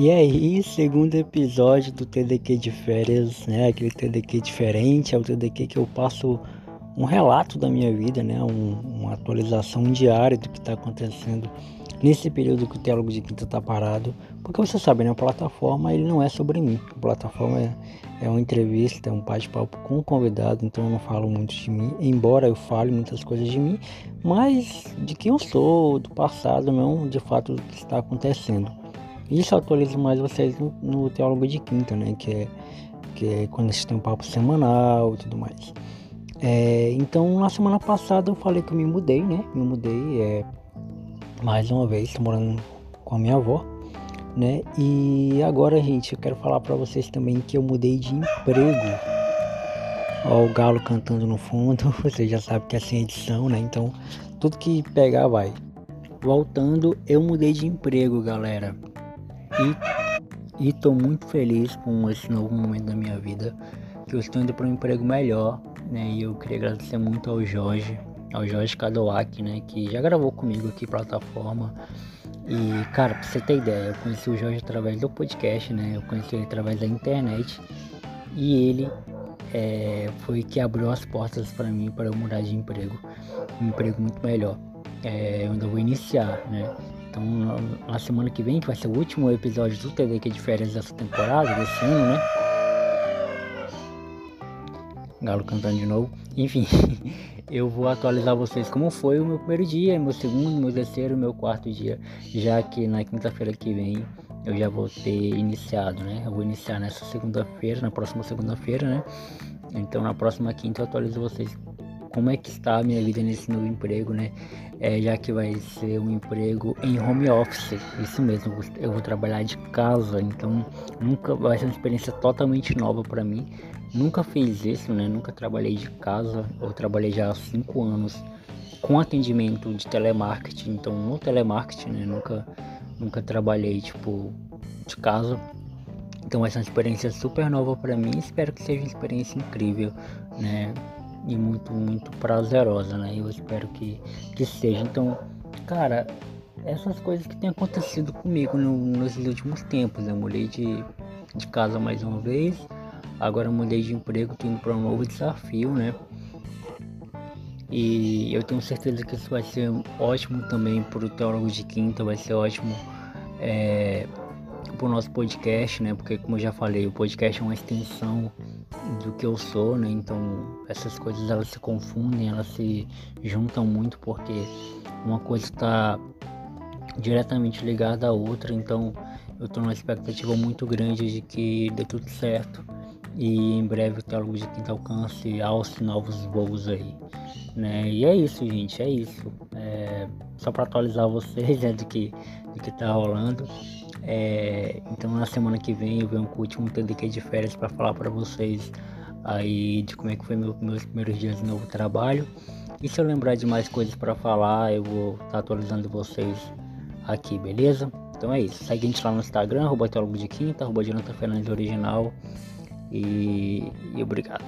E aí, segundo episódio do TDQ de férias, né? Aquele TDQ diferente, é o TDQ que eu passo um relato da minha vida, né? Um, uma atualização diária do que está acontecendo nesse período que o Teólogo de Quinta está parado. Porque você sabe, né? A plataforma ele não é sobre mim. A plataforma é, é uma entrevista, é um bate-papo com o convidado, então eu não falo muito de mim, embora eu fale muitas coisas de mim, mas de quem eu sou, do passado, não de fato do que está acontecendo. Isso atualiza mais vocês no, Teólogo de Quinta, né? Que é, que é quando gente tem um papo semanal e tudo mais. É, então, na semana passada eu falei que eu me mudei, né? Me mudei é, mais uma vez, morando com a minha avó, né? E agora, gente, eu quero falar para vocês também que eu mudei de emprego. Ó, o galo cantando no fundo, você já sabe que é sem edição, né? Então, tudo que pegar vai. Voltando, eu mudei de emprego, galera. E estou muito feliz com esse novo momento da minha vida, que eu estou indo para um emprego melhor, né? E eu queria agradecer muito ao Jorge, ao Jorge Kadowak, né? Que já gravou comigo aqui plataforma. E, cara, pra você ter ideia, eu conheci o Jorge através do podcast, né? Eu conheci ele através da internet. E ele é, foi que abriu as portas para mim para eu mudar de emprego, um emprego muito melhor. É, eu ainda vou iniciar, né? Então, na semana que vem, que vai ser o último episódio do TDQ de férias dessa temporada, desse ano, né? Galo cantando de novo. Enfim, eu vou atualizar vocês como foi o meu primeiro dia, meu segundo, meu terceiro, meu quarto dia, já que na quinta-feira que vem eu já vou ter iniciado, né? Eu vou iniciar nessa segunda-feira, na próxima segunda-feira, né? Então na próxima quinta eu atualizo vocês como é que está a minha vida nesse novo emprego, né? É, já que vai ser um emprego em home office, isso mesmo, eu vou trabalhar de casa, então nunca vai ser uma experiência totalmente nova para mim. Nunca fiz isso, né? Nunca trabalhei de casa, eu trabalhei já há cinco anos com atendimento de telemarketing, então no telemarketing, né? Nunca, nunca trabalhei tipo de casa. Então vai ser uma experiência super nova para mim. Espero que seja uma experiência incrível, né? E muito, muito prazerosa, né? Eu espero que, que seja. Então, cara, essas coisas que têm acontecido comigo no, nos últimos tempos. Eu mudei de, de casa mais uma vez, agora mudei de emprego, tô indo para um novo desafio, né? E eu tenho certeza que isso vai ser ótimo também para o Teólogo de Quinta, vai ser ótimo é, para o nosso podcast, né? Porque, como eu já falei, o podcast é uma extensão do que eu sou, né? Então essas coisas elas se confundem, elas se juntam muito porque uma coisa está diretamente ligada à outra, então eu estou numa expectativa muito grande de que dê tudo certo e em breve o Teólogo de Quinta alcance alce novos voos aí, né? E é isso, gente, é isso. É, só para atualizar vocês né, do que do que tá rolando. É, então na semana que vem eu venho com o último TDQ de férias para falar para vocês aí de como é que foi meu, meus primeiros dias de novo trabalho. E se eu lembrar de mais coisas para falar, eu vou estar tá atualizando vocês aqui, beleza? Então é isso. Segue a gente lá no Instagram, arroba teólogo de quinta, arroba Jonathan Fernandes Original. E, e obrigado.